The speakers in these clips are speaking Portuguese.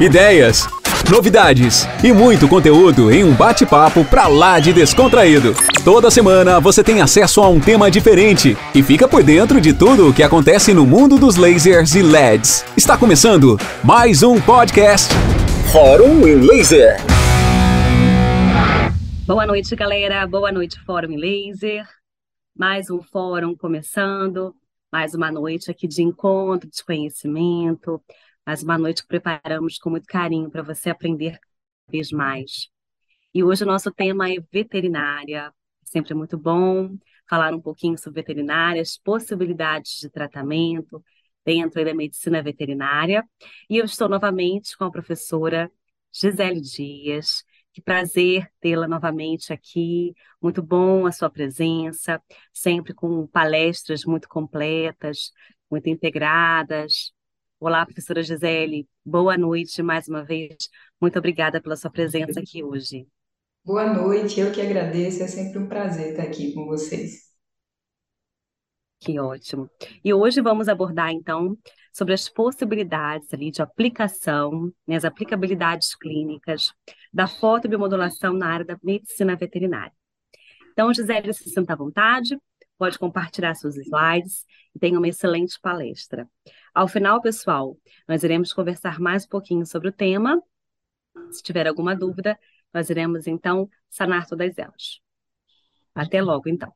ideias, novidades e muito conteúdo em um bate-papo pra lá de descontraído. Toda semana você tem acesso a um tema diferente e fica por dentro de tudo o que acontece no mundo dos lasers e LEDs. Está começando mais um podcast Fórum em Laser. Boa noite, galera. Boa noite, Fórum em Laser. Mais um fórum começando, mais uma noite aqui de encontro, de conhecimento, mais uma noite que preparamos com muito carinho para você aprender cada vez mais. E hoje o nosso tema é veterinária. Sempre é muito bom falar um pouquinho sobre veterinária, as possibilidades de tratamento dentro da medicina veterinária. E eu estou novamente com a professora Gisele Dias. Que prazer tê-la novamente aqui. Muito bom a sua presença, sempre com palestras muito completas, muito integradas, Olá, professora Gisele. Boa noite mais uma vez. Muito obrigada pela sua presença aqui hoje. Boa noite, eu que agradeço. É sempre um prazer estar aqui com vocês. Que ótimo. E hoje vamos abordar, então, sobre as possibilidades ali de aplicação, né, as aplicabilidades clínicas da fotobiomodulação na área da medicina veterinária. Então, Gisele, se sinta à vontade, pode compartilhar seus slides e tenha uma excelente palestra. Ao final, pessoal, nós iremos conversar mais um pouquinho sobre o tema. Se tiver alguma dúvida, nós iremos então sanar todas elas. Até logo, então.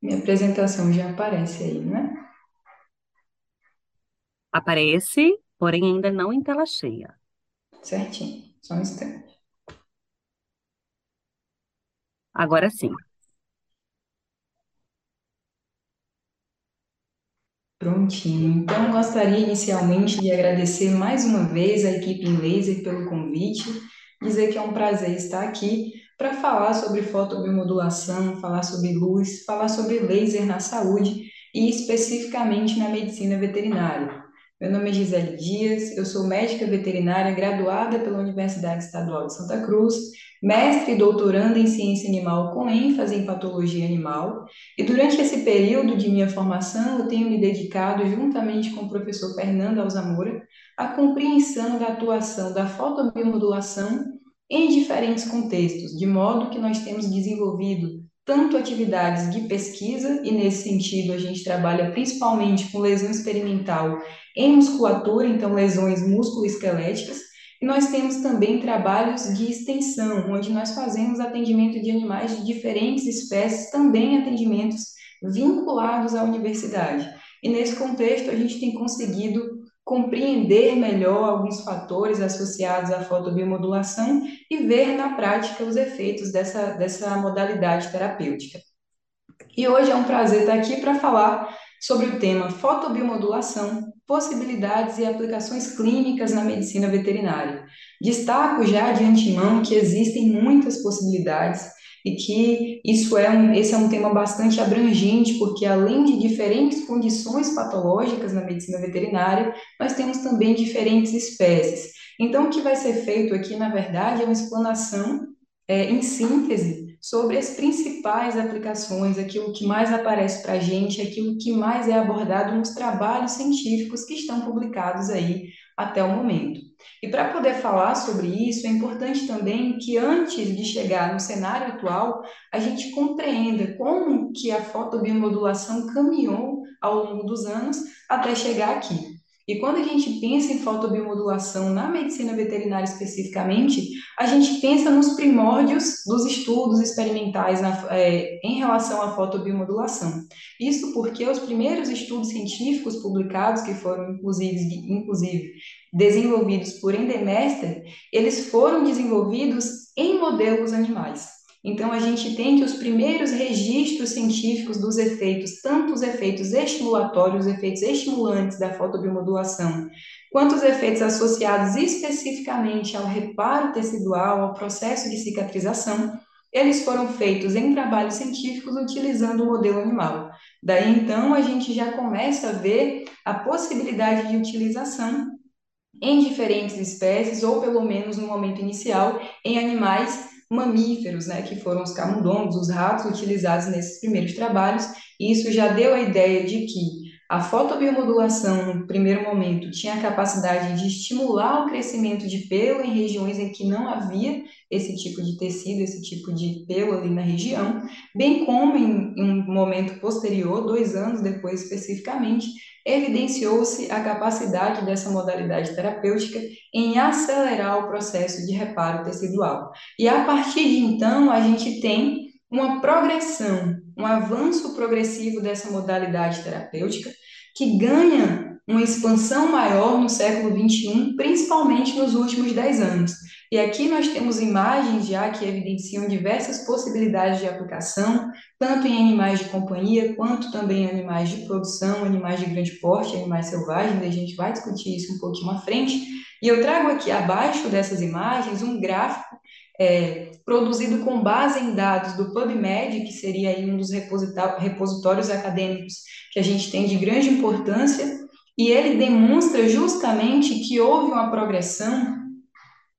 Minha apresentação já aparece aí, né? Aparece, porém ainda não em tela cheia. Certinho, só um instante. Agora sim. Prontinho. Então, gostaria inicialmente de agradecer mais uma vez a equipe em Laser pelo convite, dizer que é um prazer estar aqui para falar sobre fotobiomodulação, falar sobre luz, falar sobre laser na saúde e especificamente na medicina veterinária. Meu nome é Gisele Dias, eu sou médica veterinária graduada pela Universidade Estadual de Santa Cruz, mestre e doutoranda em ciência animal com ênfase em patologia animal, e durante esse período de minha formação eu tenho me dedicado, juntamente com o professor Fernando Alzamora, à compreensão da atuação da fotobiomodulação em diferentes contextos, de modo que nós temos desenvolvido tanto atividades de pesquisa, e nesse sentido a gente trabalha principalmente com lesão experimental em musculatura, então lesões musculoesqueléticas, e nós temos também trabalhos de extensão, onde nós fazemos atendimento de animais de diferentes espécies, também atendimentos vinculados à universidade. E nesse contexto a gente tem conseguido compreender melhor alguns fatores associados à fotobiomodulação e ver na prática os efeitos dessa, dessa modalidade terapêutica. E hoje é um prazer estar aqui para falar sobre o tema fotobiomodulação, possibilidades e aplicações clínicas na medicina veterinária. Destaco já de antemão que existem muitas possibilidades e que isso é um, esse é um tema bastante abrangente, porque além de diferentes condições patológicas na medicina veterinária, nós temos também diferentes espécies. Então, o que vai ser feito aqui, na verdade, é uma explanação é, em síntese sobre as principais aplicações, aquilo que mais aparece para a gente, aquilo que mais é abordado nos trabalhos científicos que estão publicados aí até o momento. E para poder falar sobre isso, é importante também que antes de chegar no cenário atual, a gente compreenda como que a fotobiomodulação caminhou ao longo dos anos até chegar aqui. E quando a gente pensa em fotobiomodulação na medicina veterinária especificamente, a gente pensa nos primórdios dos estudos experimentais na, é, em relação à fotobiomodulação. Isso porque os primeiros estudos científicos publicados, que foram inclusive, inclusive desenvolvidos por Endemester, eles foram desenvolvidos em modelos animais. Então, a gente tem que os primeiros registros científicos dos efeitos, tanto os efeitos estimulatórios, os efeitos estimulantes da fotobiomodulação, quanto os efeitos associados especificamente ao reparo tecidual, ao processo de cicatrização, eles foram feitos em trabalhos científicos utilizando o modelo animal. Daí, então, a gente já começa a ver a possibilidade de utilização em diferentes espécies, ou pelo menos no momento inicial, em animais mamíferos, né, que foram os camundongos, os ratos utilizados nesses primeiros trabalhos, e isso já deu a ideia de que a fotobiomodulação, no primeiro momento, tinha a capacidade de estimular o crescimento de pelo em regiões em que não havia esse tipo de tecido, esse tipo de pelo ali na região, bem como em, em um momento posterior, dois anos depois especificamente, evidenciou-se a capacidade dessa modalidade terapêutica em acelerar o processo de reparo tecidual. E a partir de então, a gente tem uma progressão, um avanço progressivo dessa modalidade terapêutica que ganha uma expansão maior no século XXI, principalmente nos últimos 10 anos. E aqui nós temos imagens já que evidenciam diversas possibilidades de aplicação, tanto em animais de companhia, quanto também em animais de produção, animais de grande porte, animais selvagens, a gente vai discutir isso um pouquinho à frente. E eu trago aqui abaixo dessas imagens um gráfico é, produzido com base em dados do PubMed, que seria aí um dos repositórios acadêmicos que a gente tem de grande importância, e ele demonstra justamente que houve uma progressão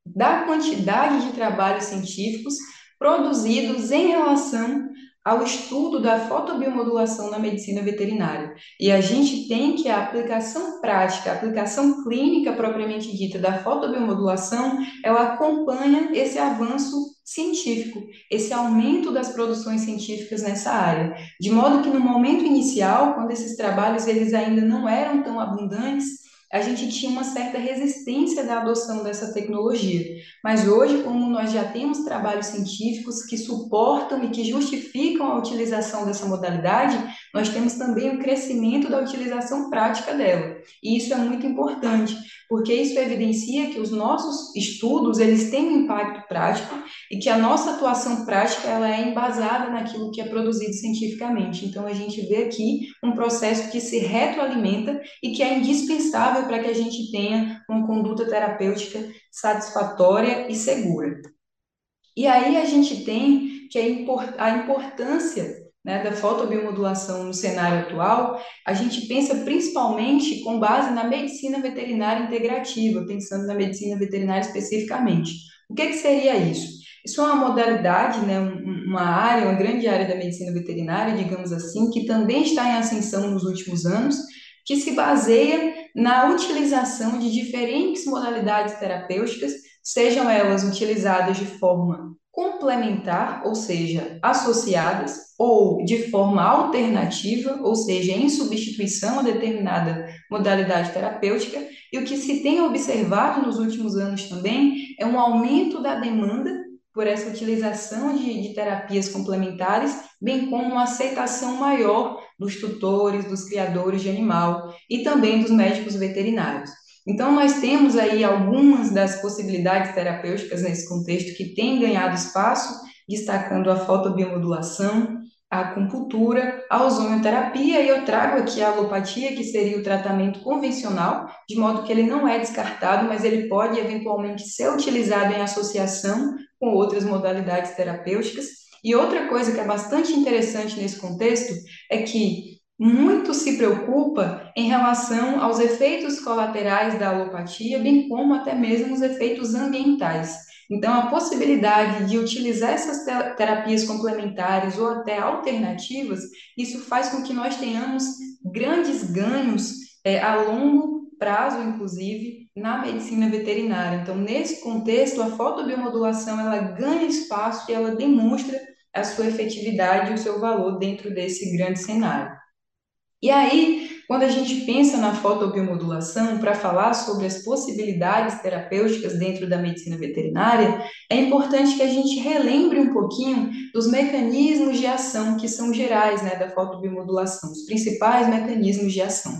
da quantidade de trabalhos científicos produzidos em relação ao estudo da fotobiomodulação na medicina veterinária. E a gente tem que a aplicação prática, a aplicação clínica propriamente dita da fotobiomodulação, ela acompanha esse avanço científico, esse aumento das produções científicas nessa área, de modo que no momento inicial, quando esses trabalhos eles ainda não eram tão abundantes, a gente tinha uma certa resistência da adoção dessa tecnologia. Mas hoje, como nós já temos trabalhos científicos que suportam e que justificam a utilização dessa modalidade, nós temos também o crescimento da utilização prática dela. E isso é muito importante, porque isso evidencia que os nossos estudos, eles têm um impacto prático e que a nossa atuação prática ela é embasada naquilo que é produzido cientificamente. Então a gente vê aqui um processo que se retroalimenta e que é indispensável para que a gente tenha uma conduta terapêutica satisfatória e segura. E aí a gente tem que a importância né, da fotobiomodulação no cenário atual, a gente pensa principalmente com base na medicina veterinária integrativa, pensando na medicina veterinária especificamente. O que, que seria isso? Isso é uma modalidade, né, uma área, uma grande área da medicina veterinária, digamos assim, que também está em ascensão nos últimos anos, que se baseia na utilização de diferentes modalidades terapêuticas, sejam elas utilizadas de forma complementar, ou seja, associadas, ou de forma alternativa, ou seja, em substituição a determinada modalidade terapêutica, e o que se tem observado nos últimos anos também é um aumento da demanda por essa utilização de, de terapias complementares, bem como uma aceitação maior dos tutores, dos criadores de animal e também dos médicos veterinários. Então, nós temos aí algumas das possibilidades terapêuticas nesse contexto que têm ganhado espaço, destacando a fotobiomodulação, a acupuntura, a ozonioterapia, e eu trago aqui a alopatia, que seria o tratamento convencional, de modo que ele não é descartado, mas ele pode eventualmente ser utilizado em associação com outras modalidades terapêuticas. E outra coisa que é bastante interessante nesse contexto é que muito se preocupa em relação aos efeitos colaterais da alopatia, bem como até mesmo os efeitos ambientais. Então, a possibilidade de utilizar essas terapias complementares ou até alternativas, isso faz com que nós tenhamos grandes ganhos é, a longo prazo, inclusive, na medicina veterinária. Então, nesse contexto, a fotobiomodulação ela ganha espaço e ela demonstra a sua efetividade e o seu valor dentro desse grande cenário. E aí, quando a gente pensa na fotobiomodulação para falar sobre as possibilidades terapêuticas dentro da medicina veterinária, é importante que a gente relembre um pouquinho dos mecanismos de ação que são gerais né, da fotobiomodulação, os principais mecanismos de ação.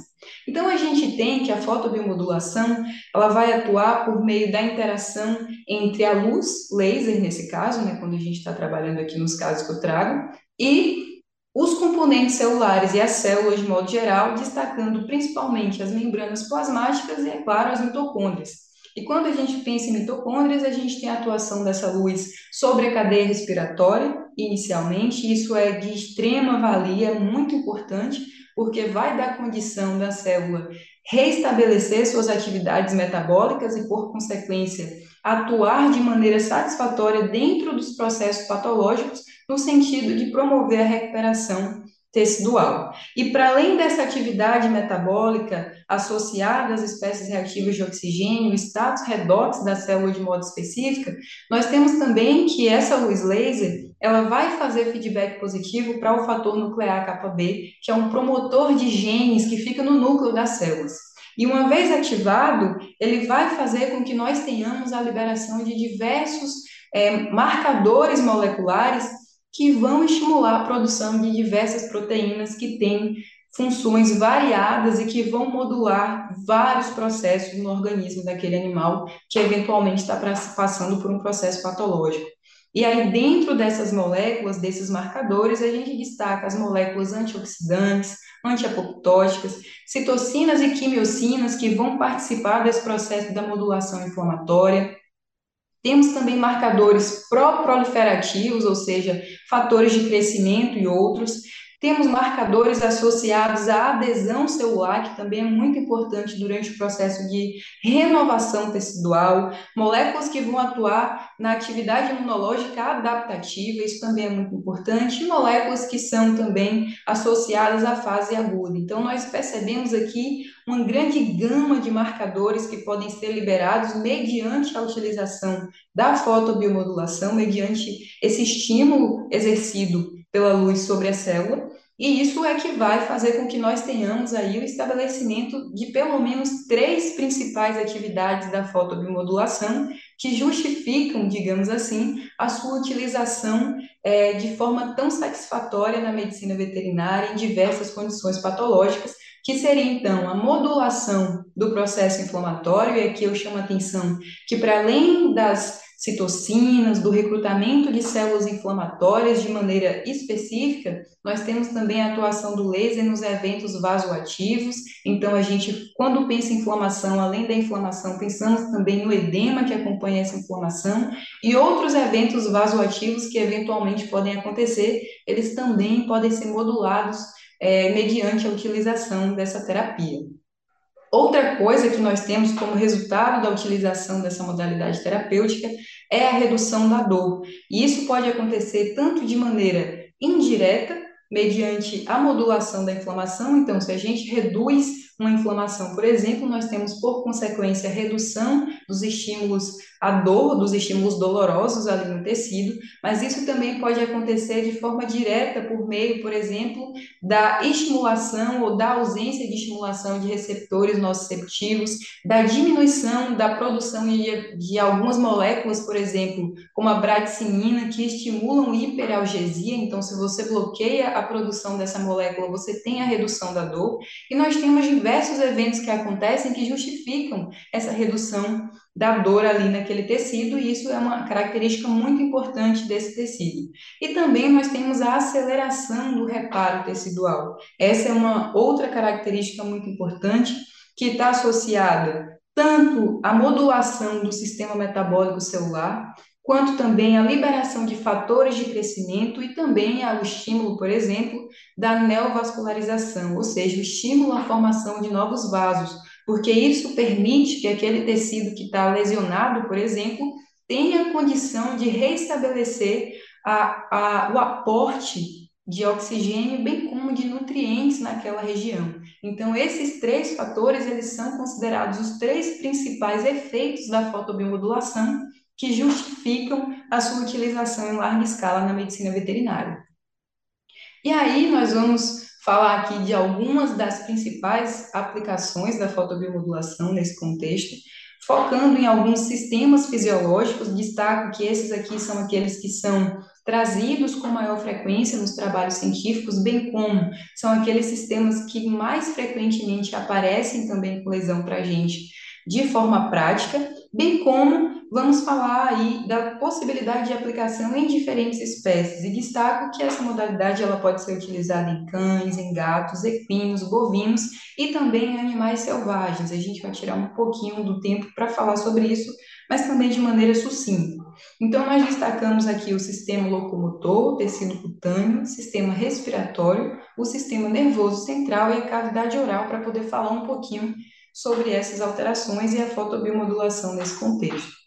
Então, a gente tem que a fotobiomodulação ela vai atuar por meio da interação entre a luz, laser nesse caso, né, quando a gente está trabalhando aqui nos casos que eu trago, e os componentes celulares e as células de modo geral, destacando principalmente as membranas plasmáticas e, é claro, as mitocôndrias. E quando a gente pensa em mitocôndrias, a gente tem a atuação dessa luz sobre a cadeia respiratória, inicialmente, isso é de extrema valia, muito importante, porque vai dar condição da célula reestabelecer suas atividades metabólicas e, por consequência, atuar de maneira satisfatória dentro dos processos patológicos, no sentido de promover a recuperação tecidual. E para além dessa atividade metabólica associada às espécies reativas de oxigênio, status redox da célula de modo específica, nós temos também que essa luz laser, ela vai fazer feedback positivo para o fator nuclear kappa B, que é um promotor de genes que fica no núcleo das células. E uma vez ativado, ele vai fazer com que nós tenhamos a liberação de diversos é, marcadores moleculares que vão estimular a produção de diversas proteínas que têm funções variadas e que vão modular vários processos no organismo daquele animal que eventualmente está passando por um processo patológico. E aí, dentro dessas moléculas, desses marcadores, a gente destaca as moléculas antioxidantes, antiapoptóticas, citocinas e quimiocinas que vão participar desse processo da modulação inflamatória, temos também marcadores pró-proliferativos, ou seja, fatores de crescimento e outros, temos marcadores associados à adesão celular, que também é muito importante durante o processo de renovação tecidual, moléculas que vão atuar na atividade imunológica adaptativa, isso também é muito importante, e moléculas que são também associadas à fase aguda. Então, nós percebemos aqui uma grande gama de marcadores que podem ser liberados mediante a utilização da fotobiomodulação, mediante esse estímulo exercido pela luz sobre a célula, e isso é que vai fazer com que nós tenhamos aí o estabelecimento de pelo menos três principais atividades da fotobiomodulação que justificam, digamos assim, a sua utilização é, de forma tão satisfatória na medicina veterinária em diversas condições patológicas, que seria então a modulação do processo inflamatório, e aqui eu chamo a atenção que para além das citocinas, do recrutamento de células inflamatórias de maneira específica, nós temos também a atuação do laser nos eventos vasoativos. Então, a gente, quando pensa em inflamação, além da inflamação, pensamos também no edema que acompanha essa inflamação e outros eventos vasoativos que eventualmente podem acontecer, eles também podem ser modulados é, mediante a utilização dessa terapia. Outra coisa que nós temos como resultado da utilização dessa modalidade terapêutica é a redução da dor. E isso pode acontecer tanto de maneira indireta, mediante a modulação da inflamação. Então, se a gente reduz uma inflamação, por exemplo, nós temos por consequência redução dos estímulos à dor, dos estímulos dolorosos ali no tecido, mas isso também pode acontecer de forma direta por meio, por exemplo, da estimulação ou da ausência de estimulação de receptores nociceptivos, da diminuição da produção de, de algumas moléculas, por exemplo, como a bradicinina, que estimulam hiperalgesia. Então, se você bloqueia a produção dessa molécula, você tem a redução da dor. E nós temos eventos que acontecem que justificam essa redução da dor ali naquele tecido, e isso é uma característica muito importante desse tecido. E também nós temos a aceleração do reparo tecidual. Essa é uma outra característica muito importante que está associada tanto à modulação do sistema metabólico celular, quanto também à liberação de fatores de crescimento e também ao estímulo, por exemplo, da neovascularização, ou seja, o estímulo à formação de novos vasos, porque isso permite que aquele tecido que está lesionado, por exemplo, tenha condição de restabelecer a, a, o aporte de oxigênio, bem como de nutrientes naquela região. Então, esses três fatores, eles são considerados os três principais efeitos da fotobiomodulação que justificam a sua utilização em larga escala na medicina veterinária. E aí nós vamos falar aqui de algumas das principais aplicações da fotobiomodulação nesse contexto, focando em alguns sistemas fisiológicos, destaco que esses aqui são aqueles que são trazidos com maior frequência nos trabalhos científicos, bem como são aqueles sistemas que mais frequentemente aparecem também com lesão para a gente de forma prática, bem como vamos falar aí da possibilidade de aplicação em diferentes espécies. E destaco que essa modalidade ela pode ser utilizada em cães, em gatos, equinos, bovinos e também em animais selvagens. A gente vai tirar um pouquinho do tempo para falar sobre isso, mas também de maneira sucinta. Então, nós destacamos aqui o sistema locomotor, tecido cutâneo, sistema respiratório, o sistema nervoso central e a cavidade oral para poder falar um pouquinho sobre essas alterações e a fotobiomodulação nesse contexto.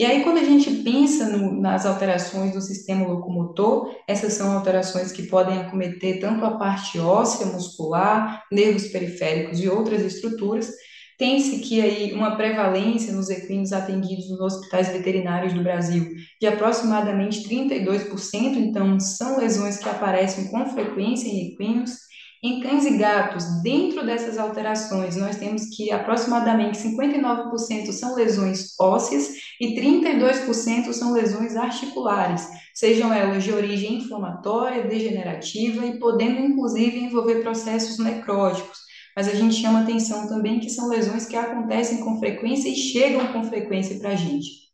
E aí, quando a gente pensa no, nas alterações do sistema locomotor, essas são alterações que podem acometer tanto a parte óssea, muscular, nervos periféricos e outras estruturas. Tem-se que aí uma prevalência nos equinos atendidos nos hospitais veterinários do Brasil de aproximadamente 32%, então são lesões que aparecem com frequência em equinos. Em cães e gatos, dentro dessas alterações, nós temos que aproximadamente 59% são lesões ósseas e 32% são lesões articulares, sejam elas de origem inflamatória, degenerativa e podendo inclusive envolver processos necróticos. Mas a gente chama atenção também que são lesões que acontecem com frequência e chegam com frequência para a gente.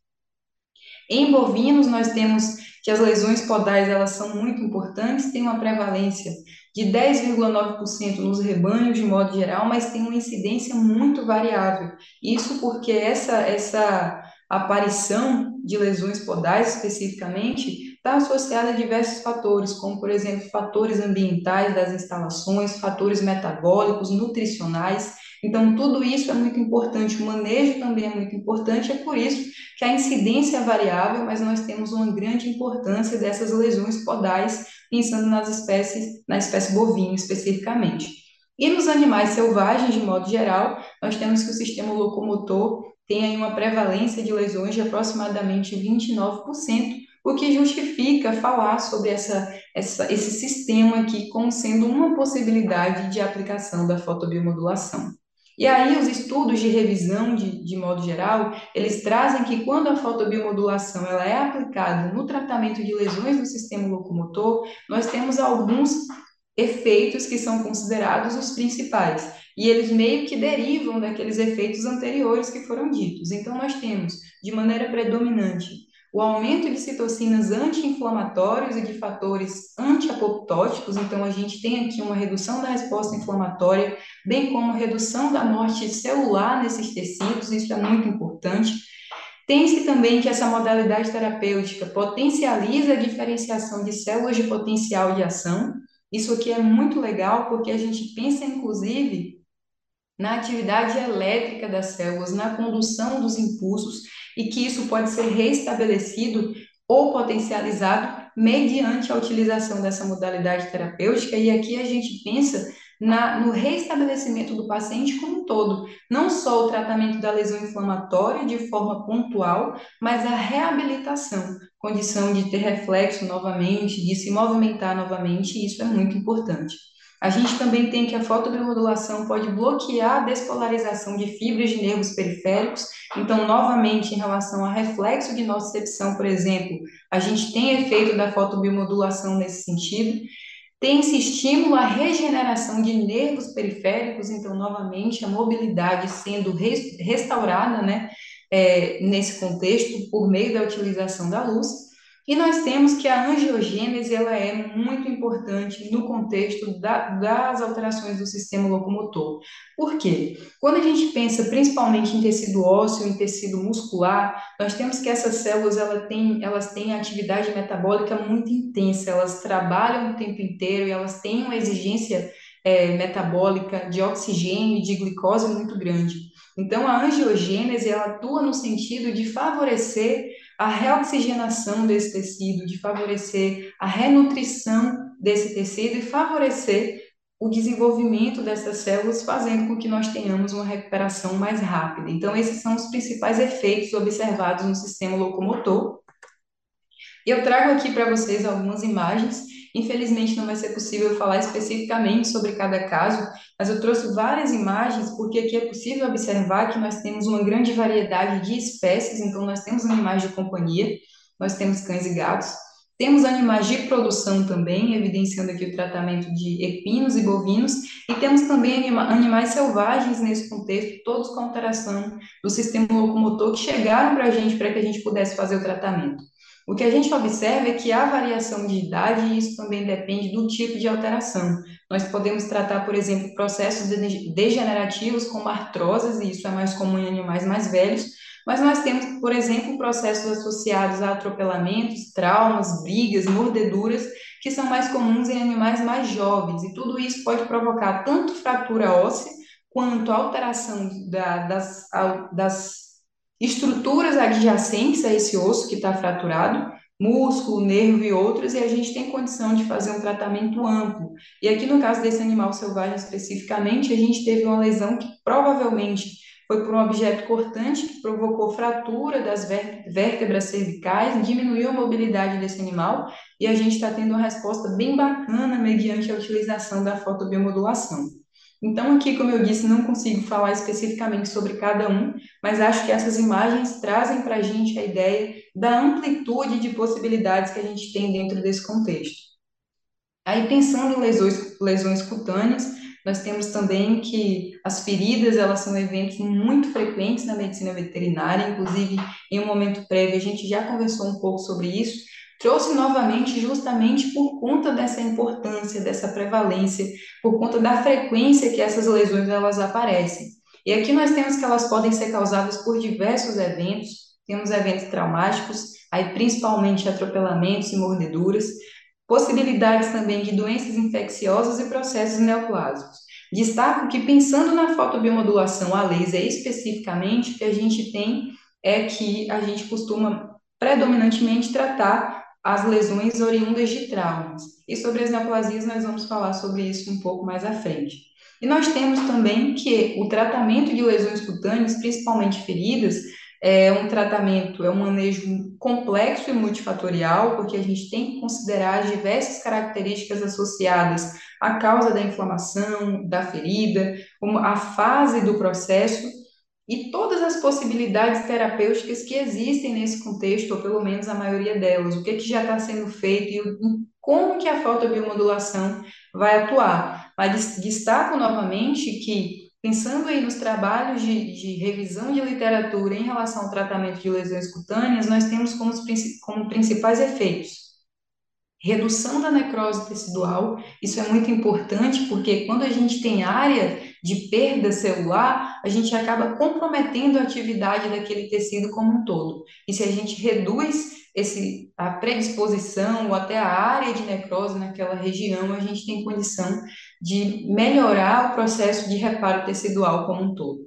Em bovinos, nós temos que as lesões podais elas são muito importantes, tem uma prevalência de 10,9% nos rebanhos de modo geral, mas tem uma incidência muito variável. Isso porque essa, essa aparição de lesões podais especificamente está associada a diversos fatores, como, por exemplo, fatores ambientais das instalações, fatores metabólicos, nutricionais. Então, tudo isso é muito importante, o manejo também é muito importante, é por isso que a incidência é variável, mas nós temos uma grande importância dessas lesões podais pensando nas espécies, na espécie bovina especificamente. E nos animais selvagens, de modo geral, nós temos que o sistema locomotor tem aí uma prevalência de lesões de aproximadamente 29%, o que justifica falar sobre essa, essa, esse sistema aqui como sendo uma possibilidade de aplicação da fotobiomodulação. E aí, os estudos de revisão, de, de modo geral, eles trazem que quando a fotobiomodulação ela é aplicada no tratamento de lesões do sistema locomotor, nós temos alguns efeitos que são considerados os principais. E eles meio que derivam daqueles efeitos anteriores que foram ditos. Então, nós temos, de maneira predominante, o aumento de citocinas anti-inflamatórios e de fatores antiapoptóticos, então a gente tem aqui uma redução da resposta inflamatória, bem como redução da morte celular nesses tecidos, isso é muito importante. Tem-se também que essa modalidade terapêutica potencializa a diferenciação de células de potencial de ação. Isso aqui é muito legal porque a gente pensa, inclusive, na atividade elétrica das células, na condução dos impulsos e que isso pode ser restabelecido ou potencializado mediante a utilização dessa modalidade terapêutica. E aqui a gente pensa na, no restabelecimento do paciente como um todo, não só o tratamento da lesão inflamatória de forma pontual, mas a reabilitação, condição de ter reflexo novamente, de se movimentar novamente, e isso é muito importante. A gente também tem que a fotobiomodulação pode bloquear a despolarização de fibras de nervos periféricos. Então, novamente, em relação a reflexo de nocicepção, por exemplo, a gente tem efeito da fotobiomodulação nesse sentido. Tem-se estímulo à regeneração de nervos periféricos, então, novamente, a mobilidade sendo restaurada, né, é, nesse contexto, por meio da utilização da luz. E nós temos que a angiogênese ela é muito importante no contexto da, das alterações do sistema locomotor. Por quê? Quando a gente pensa principalmente em tecido ósseo, em tecido muscular, nós temos que essas células ela tem, elas têm atividade metabólica muito intensa, elas trabalham o tempo inteiro e elas têm uma exigência é, metabólica de oxigênio e de glicose muito grande. Então, a angiogênese ela atua no sentido de favorecer a reoxigenação desse tecido, de favorecer a renutrição desse tecido e favorecer o desenvolvimento dessas células, fazendo com que nós tenhamos uma recuperação mais rápida. Então, esses são os principais efeitos observados no sistema locomotor. Eu trago aqui para vocês algumas imagens Infelizmente, não vai ser possível falar especificamente sobre cada caso, mas eu trouxe várias imagens porque aqui é possível observar que nós temos uma grande variedade de espécies, então nós temos animais de companhia, nós temos cães e gatos, temos animais de produção também, evidenciando aqui o tratamento de equinos e bovinos, e temos também anima animais selvagens nesse contexto, todos com alteração do sistema locomotor que chegaram para a gente para que a gente pudesse fazer o tratamento. O que a gente observa é que há variação de idade e isso também depende do tipo de alteração. Nós podemos tratar, por exemplo, processos degenerativos como artroses, e isso é mais comum em animais mais velhos, mas nós temos, por exemplo, processos associados a atropelamentos, traumas, brigas, mordeduras, que são mais comuns em animais mais jovens, e tudo isso pode provocar tanto fratura óssea quanto alteração da, das, das estruturas adjacentes a esse osso que está fraturado, músculo, nervo e outros, e a gente tem condição de fazer um tratamento amplo. E aqui no caso desse animal selvagem especificamente, a gente teve uma lesão que provavelmente foi por um objeto cortante que provocou fratura das vértebras cervicais, diminuiu a mobilidade desse animal, e a gente está tendo uma resposta bem bacana mediante a utilização da fotobiomodulação. Então, aqui, como eu disse, não consigo falar especificamente sobre cada um, mas acho que essas imagens trazem para a gente a ideia da amplitude de possibilidades que a gente tem dentro desse contexto. Aí, pensando em lesões, lesões cutâneas, nós temos também que as feridas, elas são eventos muito frequentes na medicina veterinária, inclusive, em um momento prévio, a gente já conversou um pouco sobre isso, trouxe novamente justamente por conta dessa importância, dessa prevalência, por conta da frequência que essas lesões elas aparecem. E aqui nós temos que elas podem ser causadas por diversos eventos, temos eventos traumáticos, aí principalmente atropelamentos e mordeduras, possibilidades também de doenças infecciosas e processos neoplásicos. Destaco que pensando na fotobiomodulação a laser especificamente, o que a gente tem é que a gente costuma predominantemente tratar as lesões oriundas de traumas. E sobre as neoplasias, nós vamos falar sobre isso um pouco mais à frente. E nós temos também que o tratamento de lesões cutâneas, principalmente feridas, é um tratamento, é um manejo complexo e multifatorial, porque a gente tem que considerar as diversas características associadas à causa da inflamação, da ferida, a fase do processo e todas as possibilidades terapêuticas que existem nesse contexto, ou pelo menos a maioria delas, o que, que já está sendo feito e como que a fotobiomodulação vai atuar. Mas destaco novamente que, pensando aí nos trabalhos de, de revisão de literatura em relação ao tratamento de lesões cutâneas, nós temos como, como principais efeitos redução da necrose tecidual, isso é muito importante porque quando a gente tem área de perda celular, a gente acaba comprometendo a atividade daquele tecido como um todo. E se a gente reduz esse, a predisposição ou até a área de necrose naquela região, a gente tem condição de melhorar o processo de reparo tecidual como um todo.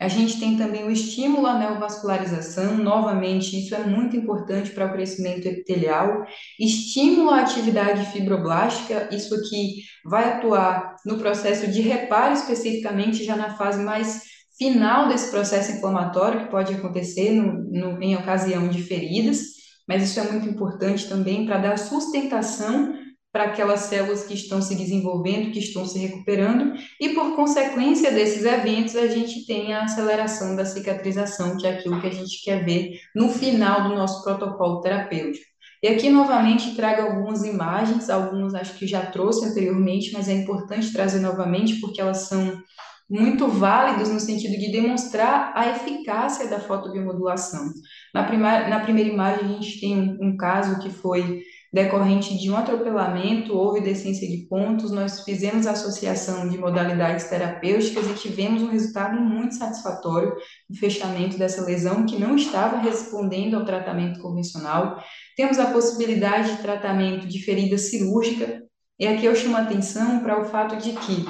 A gente tem também o estímulo à neovascularização, novamente, isso é muito importante para o crescimento epitelial. Estímulo à atividade fibroblástica, isso aqui vai atuar no processo de reparo, especificamente já na fase mais final desse processo inflamatório, que pode acontecer no, no, em ocasião de feridas, mas isso é muito importante também para dar sustentação para aquelas células que estão se desenvolvendo, que estão se recuperando, e por consequência desses eventos, a gente tem a aceleração da cicatrização, que é aquilo que a gente quer ver no final do nosso protocolo terapêutico. E aqui, novamente, trago algumas imagens, algumas acho que já trouxe anteriormente, mas é importante trazer novamente porque elas são muito válidas no sentido de demonstrar a eficácia da fotobiomodulação. Na, prima, na primeira imagem, a gente tem um, um caso que foi decorrente de um atropelamento, houve descência de pontos, nós fizemos associação de modalidades terapêuticas e tivemos um resultado muito satisfatório no fechamento dessa lesão que não estava respondendo ao tratamento convencional. Temos a possibilidade de tratamento de ferida cirúrgica, e aqui eu chamo a atenção para o fato de que,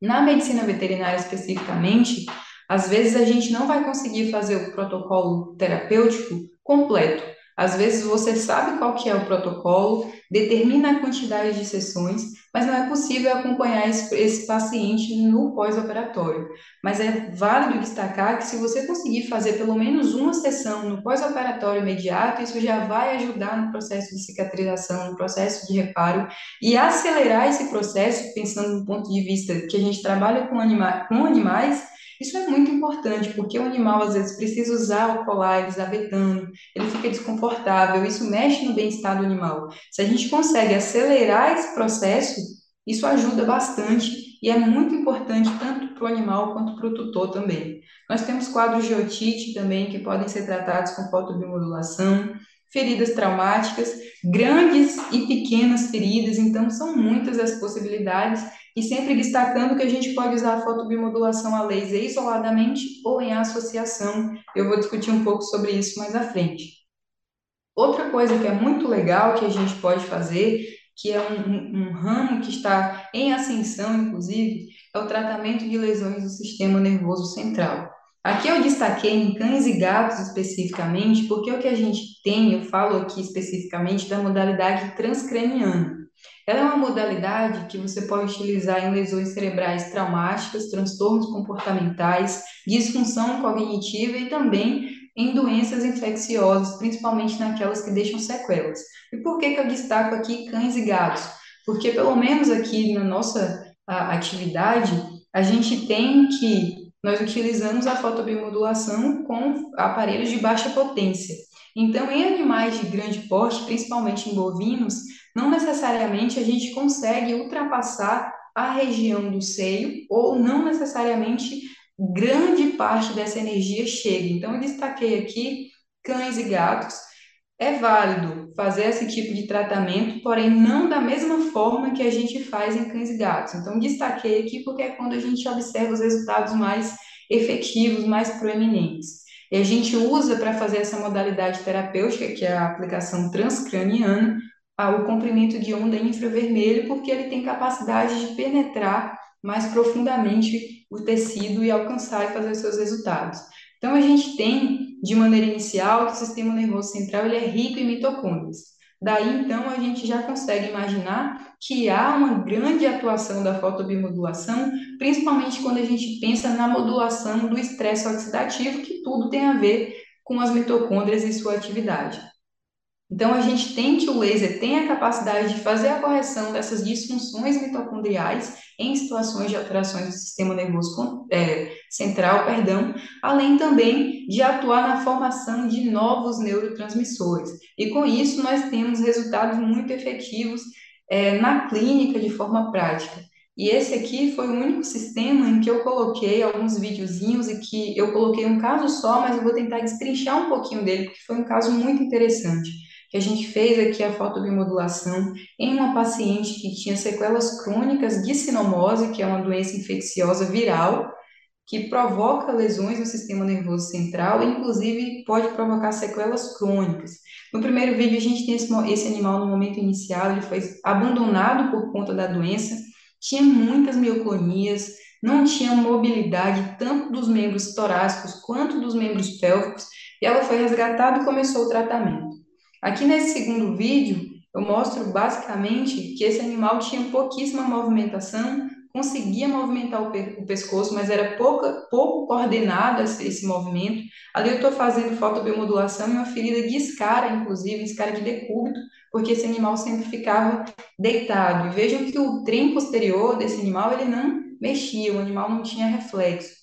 na medicina veterinária especificamente, às vezes a gente não vai conseguir fazer o protocolo terapêutico completo, às vezes você sabe qual que é o protocolo, determina a quantidade de sessões, mas não é possível acompanhar esse, esse paciente no pós-operatório. Mas é válido destacar que se você conseguir fazer pelo menos uma sessão no pós-operatório imediato, isso já vai ajudar no processo de cicatrização, no processo de reparo e acelerar esse processo, pensando do ponto de vista que a gente trabalha com, anima com animais, isso é muito importante, porque o animal às vezes precisa usar o colar desabetando, ele fica desconfortável, isso mexe no bem-estar do animal. Se a gente consegue acelerar esse processo, isso ajuda bastante e é muito importante tanto para o animal quanto para o tutor também. Nós temos quadros de otite também que podem ser tratados com fotobiomodulação, feridas traumáticas, grandes e pequenas feridas, então são muitas as possibilidades e sempre destacando que a gente pode usar a fotobimodulação a laser isoladamente ou em associação. Eu vou discutir um pouco sobre isso mais à frente. Outra coisa que é muito legal que a gente pode fazer, que é um, um, um ramo que está em ascensão, inclusive, é o tratamento de lesões do sistema nervoso central. Aqui eu destaquei em cães e gatos especificamente, porque o que a gente tem, eu falo aqui especificamente da modalidade transcraniana. Ela é uma modalidade que você pode utilizar em lesões cerebrais traumáticas, transtornos comportamentais, disfunção cognitiva e também em doenças infecciosas, principalmente naquelas que deixam sequelas. E por que, que eu destaco aqui cães e gatos? Porque, pelo menos aqui na nossa atividade, a gente tem que nós utilizamos a fotobiomodulação com aparelhos de baixa potência. Então, em animais de grande porte, principalmente em bovinos, não necessariamente a gente consegue ultrapassar a região do seio ou não necessariamente grande parte dessa energia chega. Então, eu destaquei aqui cães e gatos. É válido fazer esse tipo de tratamento, porém não da mesma forma que a gente faz em cães e gatos. Então, destaquei aqui porque é quando a gente observa os resultados mais efetivos, mais proeminentes. E a gente usa para fazer essa modalidade terapêutica, que é a aplicação transcraniana, o comprimento de onda infravermelho, porque ele tem capacidade de penetrar mais profundamente o tecido e alcançar e fazer seus resultados. Então, a gente tem, de maneira inicial, que o sistema nervoso central ele é rico em mitocôndrias. Daí, então, a gente já consegue imaginar que há uma grande atuação da fotobiomodulação, principalmente quando a gente pensa na modulação do estresse oxidativo, que tudo tem a ver com as mitocôndrias e sua atividade. Então, a gente tem que o laser tem a capacidade de fazer a correção dessas disfunções mitocondriais em situações de alterações do sistema nervoso é, central, perdão, além também de atuar na formação de novos neurotransmissores. E com isso, nós temos resultados muito efetivos é, na clínica de forma prática. E esse aqui foi o único sistema em que eu coloquei alguns videozinhos e que eu coloquei um caso só, mas eu vou tentar destrinchar um pouquinho dele, porque foi um caso muito interessante que a gente fez aqui a fotobiomodulação em uma paciente que tinha sequelas crônicas de sinomose, que é uma doença infecciosa viral, que provoca lesões no sistema nervoso central inclusive, pode provocar sequelas crônicas. No primeiro vídeo, a gente tem esse, esse animal no momento inicial, ele foi abandonado por conta da doença, tinha muitas mioclonias, não tinha mobilidade tanto dos membros torácicos quanto dos membros pélvicos, e ela foi resgatada e começou o tratamento. Aqui nesse segundo vídeo, eu mostro basicamente que esse animal tinha pouquíssima movimentação, conseguia movimentar o, pe o pescoço, mas era pouca, pouco coordenado esse, esse movimento. Ali eu estou fazendo fotobiomodulação e uma ferida de escara, inclusive, escara de decúbito, porque esse animal sempre ficava deitado. E vejam que o trem posterior desse animal ele não mexia, o animal não tinha reflexo.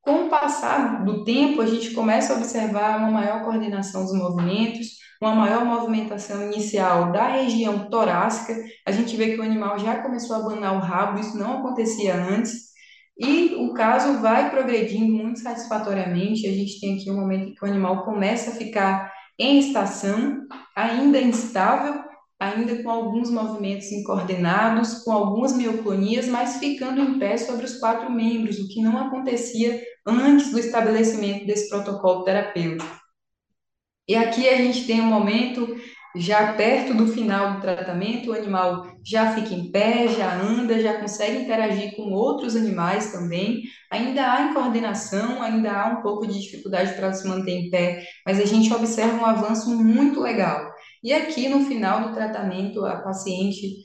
Com o passar do tempo, a gente começa a observar uma maior coordenação dos movimentos, uma maior movimentação inicial da região torácica. A gente vê que o animal já começou a abanar o rabo, isso não acontecia antes. E o caso vai progredindo muito satisfatoriamente. A gente tem aqui um momento em que o animal começa a ficar em estação, ainda instável, ainda com alguns movimentos incoordenados, com algumas mioclonias, mas ficando em pé sobre os quatro membros, o que não acontecia antes do estabelecimento desse protocolo terapêutico. E aqui a gente tem um momento já perto do final do tratamento, o animal já fica em pé, já anda, já consegue interagir com outros animais também. Ainda há incoordenação, ainda há um pouco de dificuldade para se manter em pé, mas a gente observa um avanço muito legal. E aqui no final do tratamento, a paciente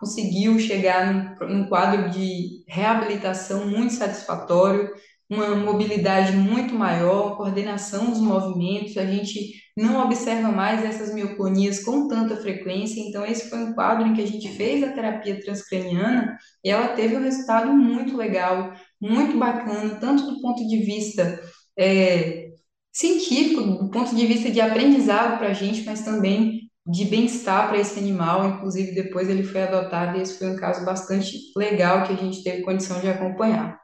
conseguiu chegar num, num quadro de reabilitação muito satisfatório, uma mobilidade muito maior, coordenação dos movimentos, a gente não observa mais essas mioclonias com tanta frequência, então esse foi um quadro em que a gente fez a terapia transcraniana e ela teve um resultado muito legal, muito bacana, tanto do ponto de vista é, científico, do ponto de vista de aprendizado para a gente, mas também de bem-estar para esse animal, inclusive depois ele foi adotado e esse foi um caso bastante legal que a gente teve condição de acompanhar.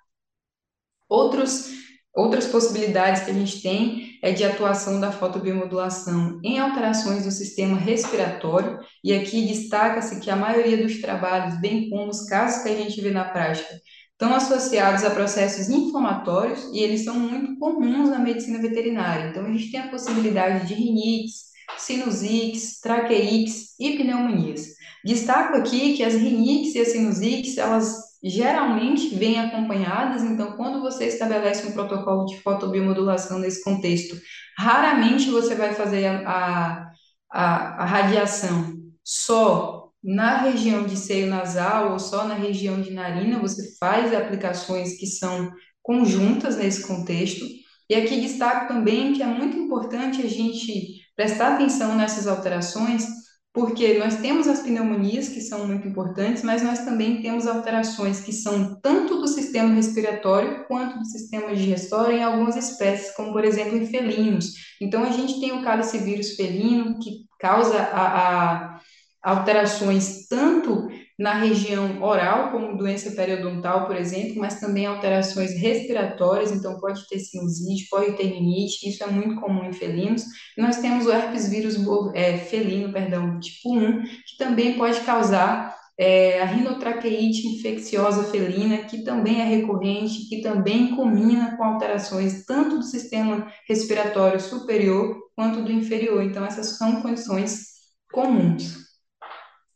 Outros, outras possibilidades que a gente tem é de atuação da fotobiomodulação em alterações do sistema respiratório, e aqui destaca-se que a maioria dos trabalhos, bem como os casos que a gente vê na prática, estão associados a processos inflamatórios e eles são muito comuns na medicina veterinária. Então, a gente tem a possibilidade de rinites, sinusites, traqueites e pneumonias. Destaco aqui que as rinites e as sinusites, elas geralmente vêm acompanhadas, então, quando você estabelece um protocolo de fotobiomodulação nesse contexto, raramente você vai fazer a, a, a radiação só na região de seio nasal ou só na região de narina, você faz aplicações que são conjuntas nesse contexto. E aqui destaco também que é muito importante a gente prestar atenção nessas alterações, porque nós temos as pneumonias, que são muito importantes, mas nós também temos alterações que são tanto do sistema respiratório quanto do sistema digestório em algumas espécies, como por exemplo em felinos. Então a gente tem o cálice vírus felino, que causa a, a alterações tanto na região oral, como doença periodontal, por exemplo, mas também alterações respiratórias, então pode ter sinusite, pode ter rinite, isso é muito comum em felinos. Nós temos o herpes vírus é, felino, perdão, tipo 1, que também pode causar é, a rinotraqueite infecciosa felina, que também é recorrente, que também combina com alterações tanto do sistema respiratório superior quanto do inferior. Então, essas são condições comuns.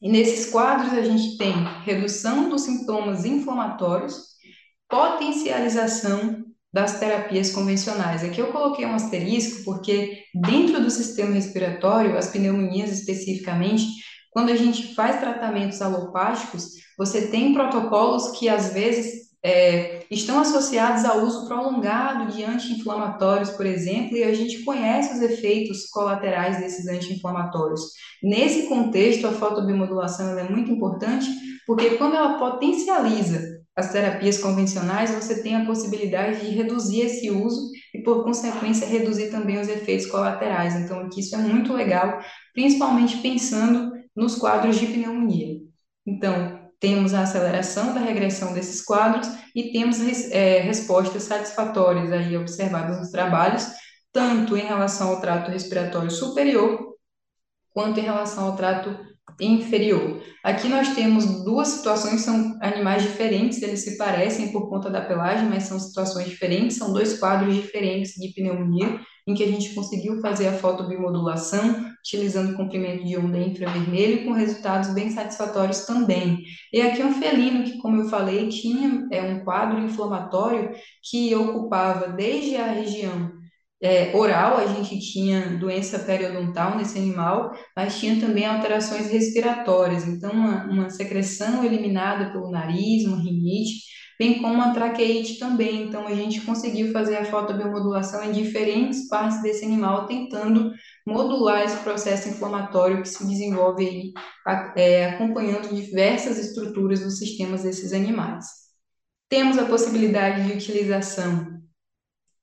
E nesses quadros a gente tem redução dos sintomas inflamatórios, potencialização das terapias convencionais. Aqui eu coloquei um asterisco porque dentro do sistema respiratório, as pneumonias especificamente, quando a gente faz tratamentos alopáticos, você tem protocolos que às vezes é, estão associados ao uso prolongado de anti-inflamatórios, por exemplo, e a gente conhece os efeitos colaterais desses anti-inflamatórios. Nesse contexto, a fotobiomodulação é muito importante, porque quando ela potencializa as terapias convencionais, você tem a possibilidade de reduzir esse uso e, por consequência, reduzir também os efeitos colaterais. Então, aqui isso é muito legal, principalmente pensando nos quadros de pneumonia. Então, temos a aceleração da regressão desses quadros e temos é, respostas satisfatórias aí observadas nos trabalhos, tanto em relação ao trato respiratório superior, quanto em relação ao trato inferior. Aqui nós temos duas situações, são animais diferentes, eles se parecem por conta da pelagem, mas são situações diferentes, são dois quadros diferentes de pneumonia, em que a gente conseguiu fazer a fotobiomodulação, utilizando comprimento de onda infravermelho, com resultados bem satisfatórios também. E aqui é um felino que, como eu falei, tinha é, um quadro inflamatório que ocupava desde a região é, oral, a gente tinha doença periodontal nesse animal, mas tinha também alterações respiratórias, então uma, uma secreção eliminada pelo nariz, uma rinite, bem como a traqueite também. Então a gente conseguiu fazer a fotobiomodulação em diferentes partes desse animal, tentando modular esse processo inflamatório que se desenvolve aí, é, acompanhando diversas estruturas dos sistemas desses animais. Temos a possibilidade de utilização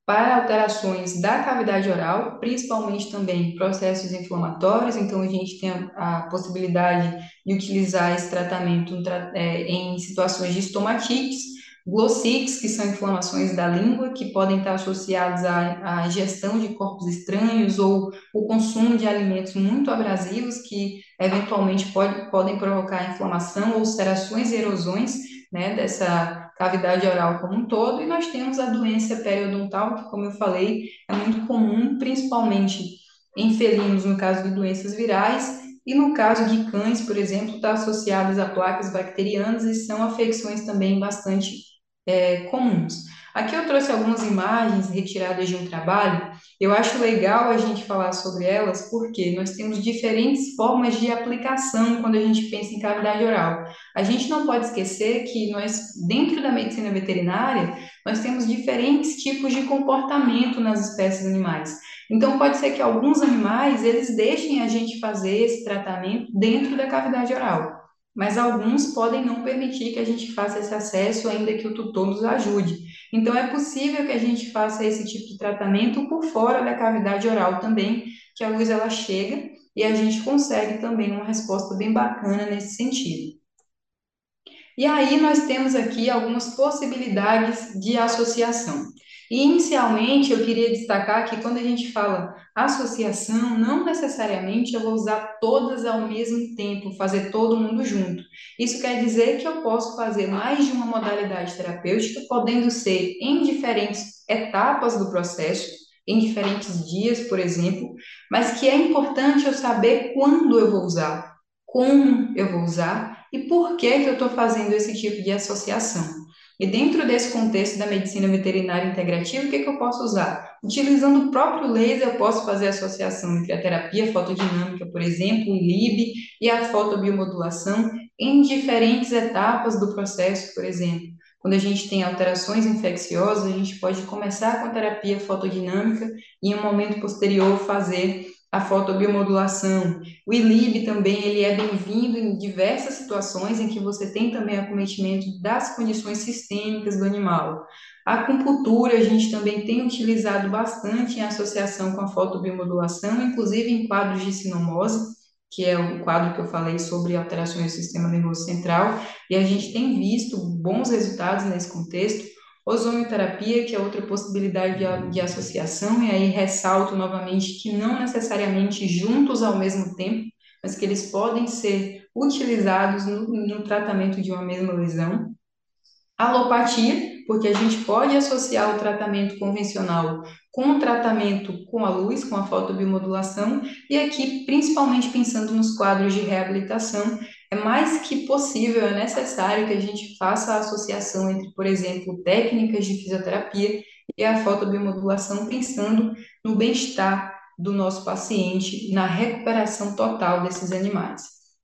para alterações da cavidade oral, principalmente também processos inflamatórios, então a gente tem a, possibilidade de utilizar esse tratamento é, em situações de estomatites, glossites, que são inflamações da língua, que podem estar associados à, à gestão de corpos estranhos ou o consumo de alimentos muito abrasivos, que eventualmente pode, podem provocar inflamação, ulcerações e erosões né, dessa cavidade oral como um todo, e nós temos a doença periodontal, que, como eu falei, é muito comum, principalmente em felinos, no caso de doenças virais, e no caso de cães, por exemplo, está associadas a placas bacterianas e são afecções também bastante é, comuns. Aqui eu trouxe algumas imagens retiradas de um trabalho. Eu acho legal a gente falar sobre elas porque nós temos diferentes formas de aplicação quando a gente pensa em cavidade oral. A gente não pode esquecer que nós, dentro da medicina veterinária, nós temos diferentes tipos de comportamento nas espécies animais. Então pode ser que alguns animais eles deixem a gente fazer esse tratamento dentro da cavidade oral mas alguns podem não permitir que a gente faça esse acesso, ainda que o tutor nos ajude. Então, é possível que a gente faça esse tipo de tratamento por fora da cavidade oral também, que a luz ela chega e a gente consegue também uma resposta bem bacana nesse sentido. E aí nós temos aqui algumas possibilidades de associação. E, inicialmente, eu queria destacar que quando a gente fala associação, não necessariamente eu vou usar todas ao mesmo tempo, fazer todo mundo junto. Isso quer dizer que eu posso fazer mais de uma modalidade terapêutica, podendo ser em diferentes etapas do processo, em diferentes dias, por exemplo, mas que é importante eu saber quando eu vou usar como eu vou usar e por que, que eu estou fazendo esse tipo de associação. E dentro desse contexto da medicina veterinária integrativa, o que, que eu posso usar? Utilizando o próprio laser, eu posso fazer associação entre a terapia fotodinâmica, por exemplo, o LIB, e a fotobiomodulação em diferentes etapas do processo, por exemplo. Quando a gente tem alterações infecciosas, a gente pode começar com a terapia fotodinâmica e, em um momento posterior, fazer a fotobiomodulação. O ILIB também ele é bem-vindo em diversas situações em que você tem também acometimento das condições sistêmicas do animal. A acupuntura a gente também tem utilizado bastante em associação com a fotobiomodulação, inclusive em quadros de sinomose, que é o quadro que eu falei sobre alterações do sistema nervoso central, e a gente tem visto bons resultados nesse contexto, Ozonioterapia, que é outra possibilidade de, de associação, e aí ressalto novamente que não necessariamente juntos ao mesmo tempo, mas que eles podem ser utilizados no, no tratamento de uma mesma lesão. Alopatia, porque a gente pode associar o tratamento convencional com o tratamento com a luz, com a fotobiomodulação, e aqui principalmente pensando nos quadros de reabilitação, é mais que possível, é necessário que a gente faça a associação entre, por exemplo, técnicas de fisioterapia e a fotobiomodulação, pensando no bem-estar do nosso paciente, na recuperação total desses animais.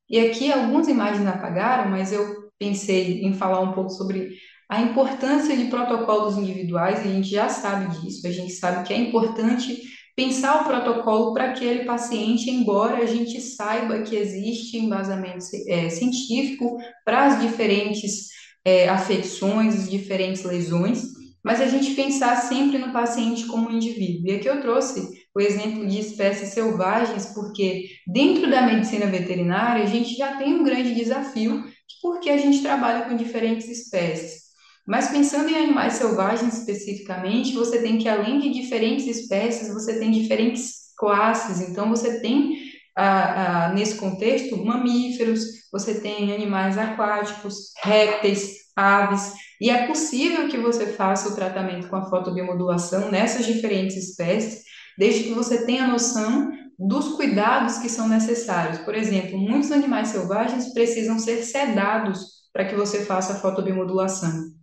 E aqui algumas imagens apagaram, mas eu pensei em falar um pouco sobre a importância de protocolos individuais, e a gente já sabe disso, a gente sabe que é importante pensar o protocolo para aquele paciente, embora a gente saiba que existe embasamento é, científico para as diferentes é, afecções, as diferentes lesões, mas a gente pensar sempre no paciente como um indivíduo. E aqui eu trouxe o exemplo de espécies selvagens, porque dentro da medicina veterinária a gente já tem um grande desafio, porque a gente trabalha com diferentes espécies. Mas pensando em animais selvagens especificamente, você tem que, além de diferentes espécies, você tem diferentes classes. Então, você tem, ah, ah, nesse contexto, mamíferos, você tem animais aquáticos, répteis, aves, e é possível que você faça o tratamento com a fotobiomodulação nessas diferentes espécies, desde que você tenha noção dos cuidados que são necessários. Por exemplo, muitos animais selvagens precisam ser sedados para que você faça a fotobiomodulação.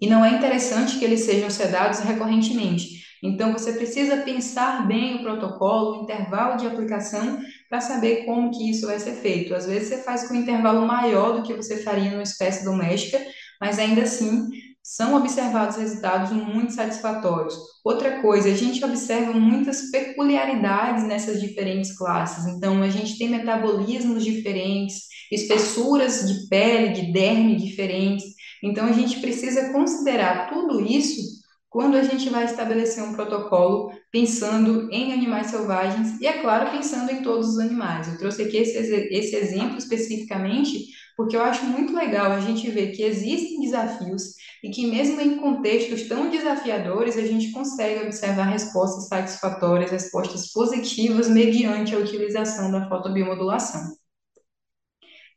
E não é interessante que eles sejam sedados recorrentemente. Então, você precisa pensar bem o protocolo, o intervalo de aplicação, para saber como que isso vai ser feito. Às vezes, você faz com um intervalo maior do que você faria numa espécie doméstica, mas ainda assim, são observados resultados muito satisfatórios. Outra coisa, a gente observa muitas peculiaridades nessas diferentes classes. Então, a gente tem metabolismos diferentes, espessuras de pele, de derme diferentes. Então, a gente precisa considerar tudo isso quando a gente vai estabelecer um protocolo pensando em animais selvagens e, é claro, pensando em todos os animais. Eu trouxe aqui esse, esse exemplo especificamente porque eu acho muito legal a gente ver que existem desafios e que, mesmo em contextos tão desafiadores, a gente consegue observar respostas satisfatórias, respostas positivas mediante a utilização da fotobiomodulação.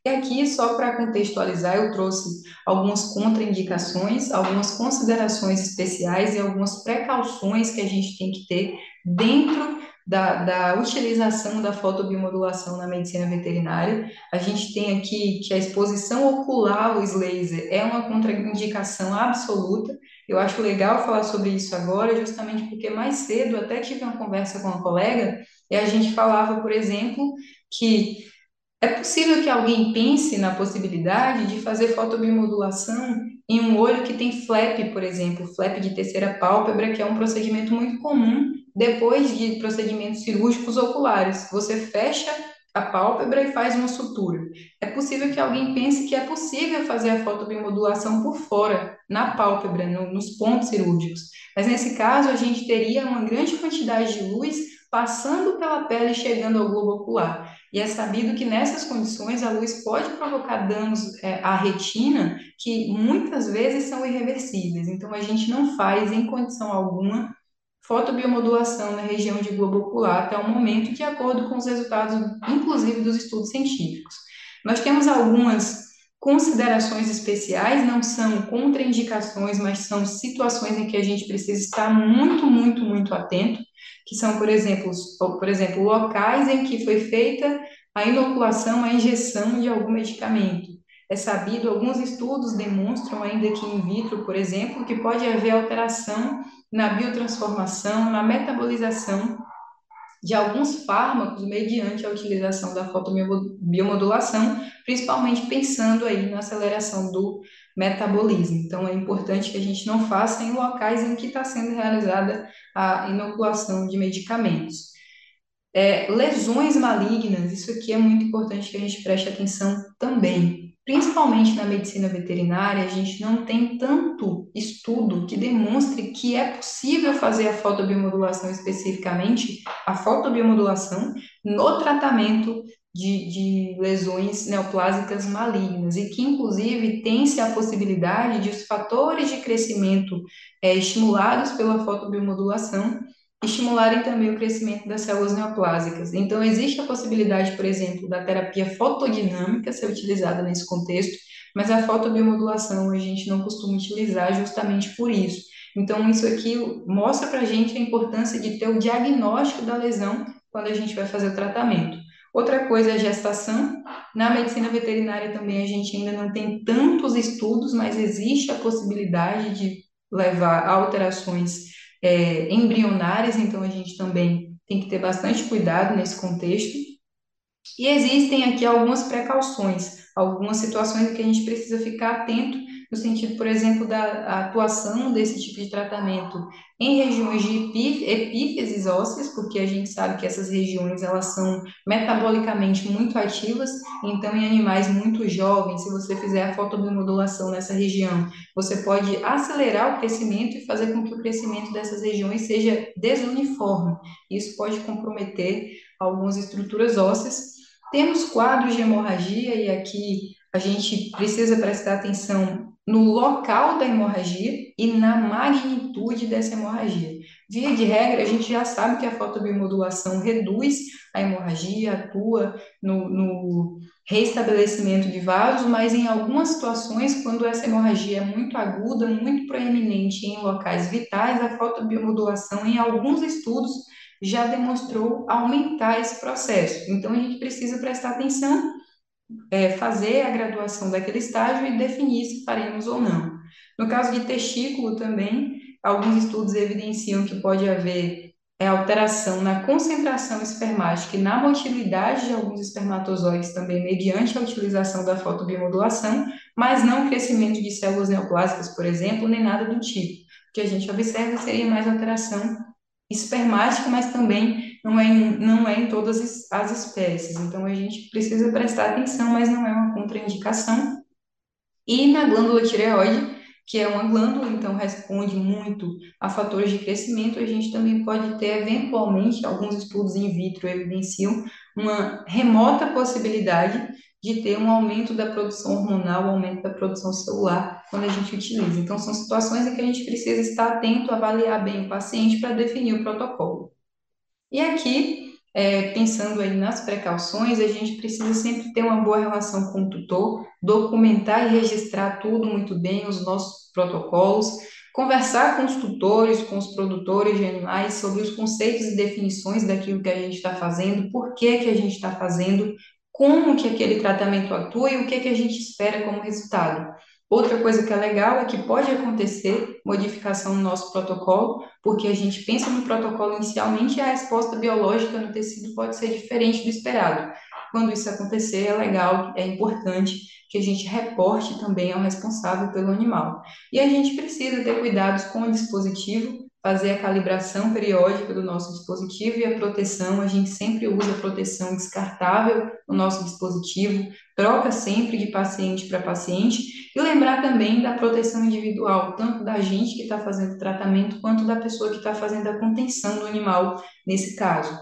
E aqui, só para contextualizar, eu trouxe algumas contraindicações, algumas considerações especiais e algumas precauções que a gente tem que ter dentro da, da utilização da fotobiomodulação na medicina veterinária. A gente tem aqui que a exposição ocular ao laser é uma contraindicação absoluta. Eu acho legal falar sobre isso agora, justamente porque mais cedo até tive uma conversa com uma colega e a gente falava, por exemplo, que é possível que alguém pense na possibilidade de fazer fotobiomodulação em um olho que tem flap, por exemplo, flap de terceira pálpebra, que é um procedimento muito comum depois de procedimentos cirúrgicos oculares. Você fecha a pálpebra e faz uma sutura. É possível que alguém pense que é possível fazer a fotobiomodulação por fora, na pálpebra, no, nos pontos cirúrgicos. Mas nesse caso, a gente teria uma grande quantidade de luz passando pela pele e chegando ao globo ocular. E é sabido que nessas condições a luz pode provocar danos é, à retina que muitas vezes são irreversíveis. Então a gente não faz em condição alguma fotobiomodulação na região de globo ocular até o momento, de acordo com os resultados, inclusive dos estudos científicos. Nós temos algumas considerações especiais, não são contraindicações, mas são situações em que a gente precisa estar muito, muito, muito atento que são, por exemplo, por exemplo, locais em que foi feita a inoculação, a injeção de algum medicamento. É sabido, alguns estudos demonstram, ainda que in vitro, por exemplo, que pode haver alteração na biotransformação, na metabolização de alguns fármacos mediante a utilização da fotobiomodulação, principalmente pensando aí na aceleração do metabolismo. Então, é importante que a gente não faça em locais em que está sendo realizada a inoculação de medicamentos. É, lesões malignas, isso aqui é muito importante que a gente preste atenção também. Principalmente na medicina veterinária, a gente não tem tanto estudo que demonstre que é possível fazer a fotobiomodulação especificamente, a fotobiomodulação, no tratamento de, de lesões neoplásicas malignas, e que, inclusive, tem-se a possibilidade de os fatores de crescimento é, estimulados pela fotobiomodulação estimularem também o crescimento das células neoplásicas. Então, existe a possibilidade, por exemplo, da terapia fotodinâmica ser utilizada nesse contexto, mas a fotobiomodulação a gente não costuma utilizar justamente por isso. Então, isso aqui mostra para a gente a importância de ter o diagnóstico da lesão quando a gente vai fazer o tratamento. Outra coisa é a gestação. Na medicina veterinária também a gente ainda não tem tantos estudos, mas existe a possibilidade de levar alterações é, embrionárias, então a gente também tem que ter bastante cuidado nesse contexto. E existem aqui algumas precauções, algumas situações que a gente precisa ficar atento no sentido, por exemplo, da atuação desse tipo de tratamento em regiões de epífises ósseas, porque a gente sabe que essas regiões elas são metabolicamente muito ativas, então em animais muito jovens, se você fizer a fotobiomodulação nessa região, você pode acelerar o crescimento e fazer com que o crescimento dessas regiões seja desuniforme. Isso pode comprometer algumas estruturas ósseas. Temos quadros de hemorragia, e aqui a gente precisa prestar atenção no local da hemorragia e na magnitude dessa hemorragia. Via de regra, a gente já sabe que a fotobiomodulação reduz a hemorragia, atua no, no reestabelecimento de vasos, mas em algumas situações, quando essa hemorragia é muito aguda, muito proeminente em locais vitais, a fotobiomodulação, em alguns estudos, já demonstrou aumentar esse processo. Então, a gente precisa prestar atenção é, fazer a graduação daquele estágio e definir se faremos ou não. No caso de testículo também, alguns estudos evidenciam que pode haver é, alteração na concentração espermática e na motilidade de alguns espermatozoides também mediante a utilização da fotobiomodulação, mas não crescimento de células neoplásicas, por exemplo, nem nada do tipo. O que a gente observa seria mais alteração espermática, mas também não é, em, não é em todas as espécies. Então, a gente precisa prestar atenção, mas não é uma contraindicação. E na glândula tireoide, que é uma glândula, então responde muito a fatores de crescimento, a gente também pode ter, eventualmente, alguns estudos in vitro evidenciam uma remota possibilidade de ter um aumento da produção hormonal, um aumento da produção celular quando a gente utiliza. Então, são situações em que a gente precisa estar atento, avaliar bem o paciente para definir o protocolo. E aqui, é, pensando aí nas precauções, a gente precisa sempre ter uma boa relação com o tutor, documentar e registrar tudo muito bem, os nossos protocolos, conversar com os tutores, com os produtores de animais sobre os conceitos e definições daquilo que a gente está fazendo, por que, que a gente está fazendo, como que aquele tratamento atua e o que, que a gente espera como resultado. Outra coisa que é legal é que pode acontecer modificação no nosso protocolo, porque a gente pensa no protocolo inicialmente e a resposta biológica no tecido pode ser diferente do esperado. Quando isso acontecer, é legal, é importante que a gente reporte também ao responsável pelo animal. E a gente precisa ter cuidados com o dispositivo, fazer a calibração periódica do nosso dispositivo e a proteção. A gente sempre usa proteção descartável no nosso dispositivo, troca sempre de paciente para paciente e lembrar também da proteção individual, tanto da gente que está fazendo o tratamento quanto da pessoa que está fazendo a contenção do animal nesse caso.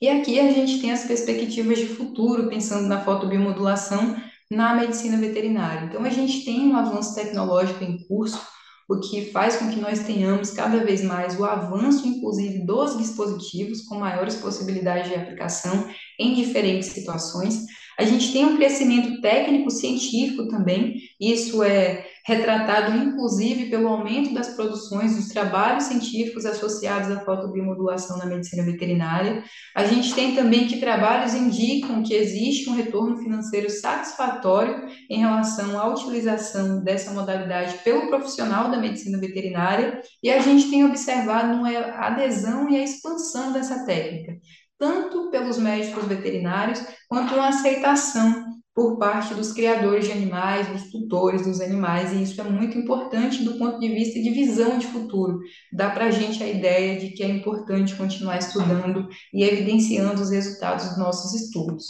E aqui a gente tem as perspectivas de futuro, pensando na fotobiomodulação na medicina veterinária. Então, a gente tem um avanço tecnológico em curso o que faz com que nós tenhamos cada vez mais o avanço, inclusive, dos dispositivos com maiores possibilidades de aplicação em diferentes situações. A gente tem um crescimento técnico-científico também, isso é retratado inclusive pelo aumento das produções dos trabalhos científicos associados à fotobiomodulação na medicina veterinária. A gente tem também que trabalhos indicam que existe um retorno financeiro satisfatório em relação à utilização dessa modalidade pelo profissional da medicina veterinária, e a gente tem observado uma adesão e a expansão dessa técnica, tanto pelos médicos veterinários quanto uma aceitação por parte dos criadores de animais, dos tutores dos animais, e isso é muito importante do ponto de vista de visão de futuro. Dá para a gente a ideia de que é importante continuar estudando e evidenciando os resultados dos nossos estudos.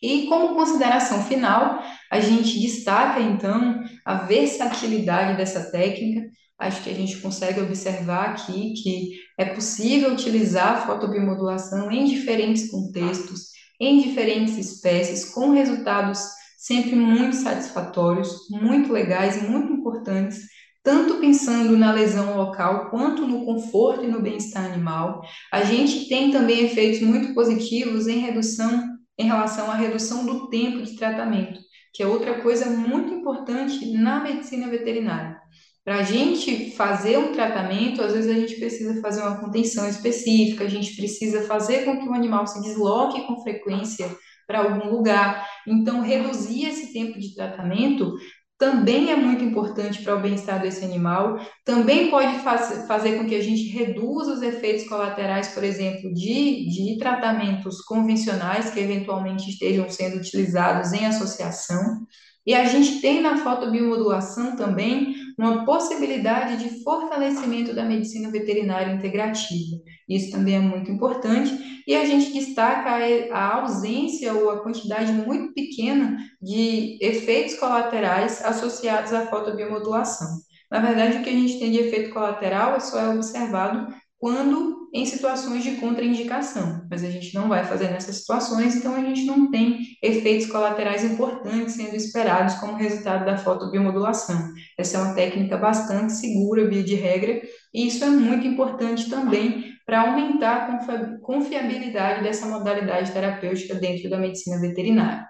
E como consideração final, a gente destaca então a versatilidade dessa técnica. Acho que a gente consegue observar aqui que é possível utilizar a fotobiomodulação em diferentes contextos, em diferentes espécies, com resultados sempre muito satisfatórios, muito legais e muito importantes, tanto pensando na lesão local quanto no conforto e no bem-estar animal. A gente tem também efeitos muito positivos em redução em relação à redução do tempo de tratamento, que é outra coisa muito importante na medicina veterinária. Para a gente fazer um tratamento, às vezes a gente precisa fazer uma contenção específica, a gente precisa fazer com que o animal se desloque com frequência para algum lugar. Então, reduzir esse tempo de tratamento também é muito importante para o bem-estar desse animal, também pode faz, fazer com que a gente reduza os efeitos colaterais, por exemplo, de, de tratamentos convencionais que eventualmente estejam sendo utilizados em associação. E a gente tem na fotobiomodulação também uma possibilidade de fortalecimento da medicina veterinária integrativa. Isso também é muito importante. E a gente destaca a ausência ou a quantidade muito pequena de efeitos colaterais associados à fotobiomodulação. Na verdade, o que a gente tem de efeito colateral é só é observado quando em situações de contraindicação, mas a gente não vai fazer nessas situações, então a gente não tem efeitos colaterais importantes sendo esperados como resultado da fotobiomodulação. Essa é uma técnica bastante segura, via de regra, e isso é muito importante também para aumentar a confiabilidade dessa modalidade terapêutica dentro da medicina veterinária.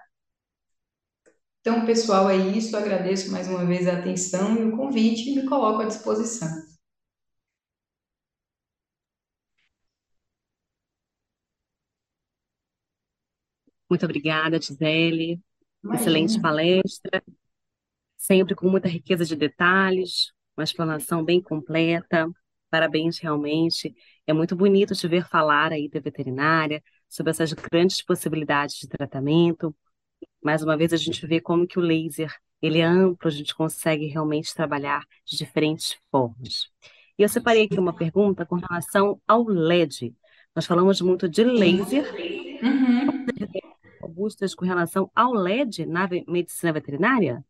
Então, pessoal, é isso. Agradeço mais uma vez a atenção e o convite e me coloco à disposição. Muito obrigada, Gisele. Excelente palestra, sempre com muita riqueza de detalhes, uma explanação bem completa. Parabéns, realmente. É muito bonito te ver falar aí da veterinária, sobre essas grandes possibilidades de tratamento. Mais uma vez, a gente vê como que o laser ele é amplo, a gente consegue realmente trabalhar de diferentes formas. E eu separei aqui uma pergunta com relação ao LED. Nós falamos muito de laser. Uhum robustas com relação ao LED na medicina veterinária?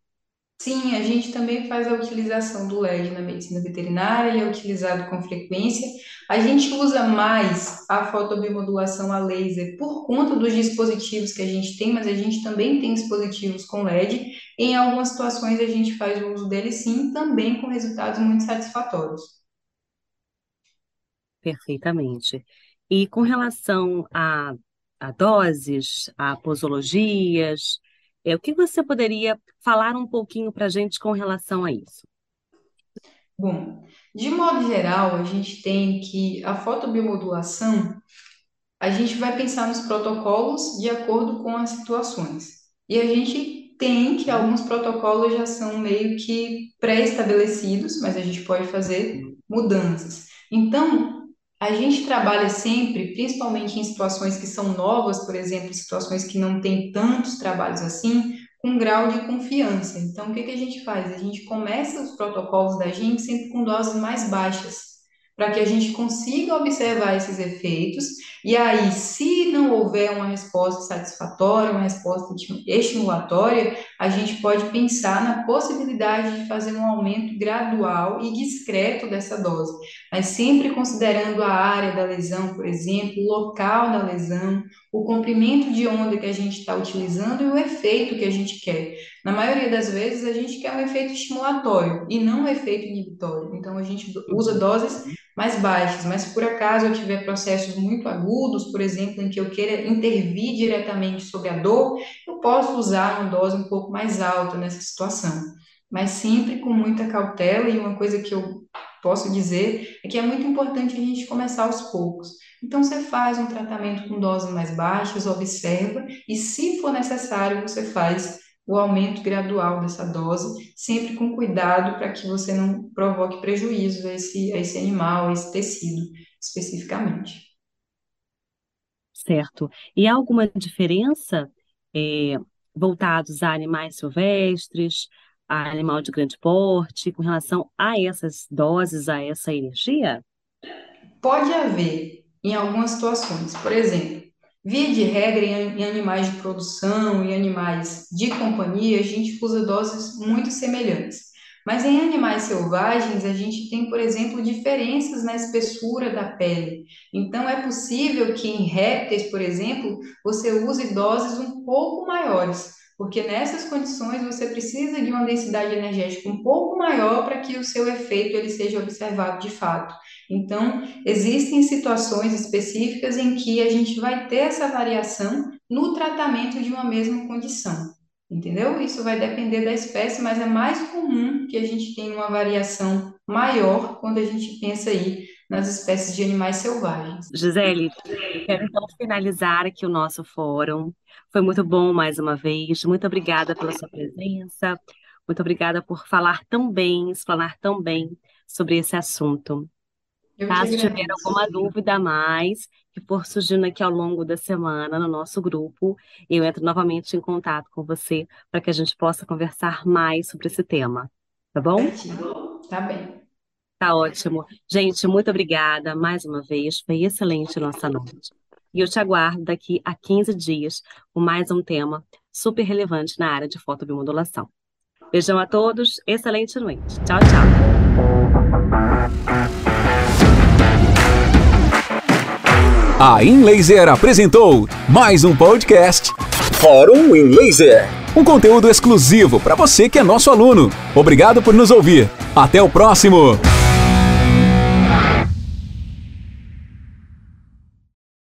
Sim, a gente também faz a utilização do LED na medicina veterinária, ele é utilizado com frequência. A gente usa mais a fotobiomodulação a laser por conta dos dispositivos que a gente tem, mas a gente também tem dispositivos com LED. Em algumas situações a gente faz o uso dele sim, também com resultados muito satisfatórios. Perfeitamente. E com relação a a doses, a posologias. É, o que você poderia falar um pouquinho para a gente com relação a isso? Bom, de modo geral, a gente tem que a fotobiomodulação, a gente vai pensar nos protocolos de acordo com as situações. E a gente tem que alguns protocolos já são meio que pré-estabelecidos, mas a gente pode fazer mudanças. Então, a gente trabalha sempre, principalmente em situações que são novas, por exemplo, situações que não tem tantos trabalhos assim, com grau de confiança. Então, o que, que a gente faz? A gente começa os protocolos da gente sempre com doses mais baixas para que a gente consiga observar esses efeitos. E aí, se não houver uma resposta satisfatória, uma resposta estimulatória, a gente pode pensar na possibilidade de fazer um aumento gradual e discreto dessa dose, mas sempre considerando a área da lesão, por exemplo, o local da lesão, o comprimento de onda que a gente está utilizando e o efeito que a gente quer. Na maioria das vezes, a gente quer um efeito estimulatório e não um efeito inibitório. Então, a gente usa doses mais baixas, mas por acaso eu tiver processos muito agudos, por exemplo, em que eu queira intervir diretamente sobre a dor, eu posso usar uma dose um pouco mais alta nessa situação, mas sempre com muita cautela e uma coisa que eu posso dizer é que é muito importante a gente começar aos poucos. Então você faz um tratamento com doses mais baixas, observa e se for necessário você faz o aumento gradual dessa dose, sempre com cuidado para que você não provoque prejuízo a esse, a esse animal, a esse tecido especificamente. Certo. E há alguma diferença é, voltados a animais silvestres, a animal de grande porte, com relação a essas doses, a essa energia? Pode haver em algumas situações. Por exemplo, Via de regra, em animais de produção e animais de companhia, a gente usa doses muito semelhantes. Mas em animais selvagens, a gente tem, por exemplo, diferenças na espessura da pele. Então, é possível que em répteis, por exemplo, você use doses um pouco maiores, porque nessas condições você precisa de uma densidade energética um pouco maior para que o seu efeito ele seja observado de fato. Então, existem situações específicas em que a gente vai ter essa variação no tratamento de uma mesma condição. Entendeu? Isso vai depender da espécie, mas é mais comum que a gente tenha uma variação maior quando a gente pensa aí nas espécies de animais selvagens. Gisele, quero então finalizar aqui o nosso fórum. Foi muito bom mais uma vez. Muito obrigada pela sua presença. Muito obrigada por falar tão bem, explanar tão bem sobre esse assunto. Eu Caso que tiver alguma dúvida a mais que for surgindo aqui ao longo da semana no nosso grupo, eu entro novamente em contato com você para que a gente possa conversar mais sobre esse tema. Tá bom? Tá bem. Tá ótimo. Gente, muito obrigada mais uma vez. Foi excelente a nossa noite. E eu te aguardo daqui a 15 dias com mais um tema super relevante na área de fotobiomodulação. Beijão a todos, excelente noite. Tchau, tchau. A InLaser apresentou mais um podcast Fórum InLaser. Um conteúdo exclusivo para você que é nosso aluno. Obrigado por nos ouvir. Até o próximo.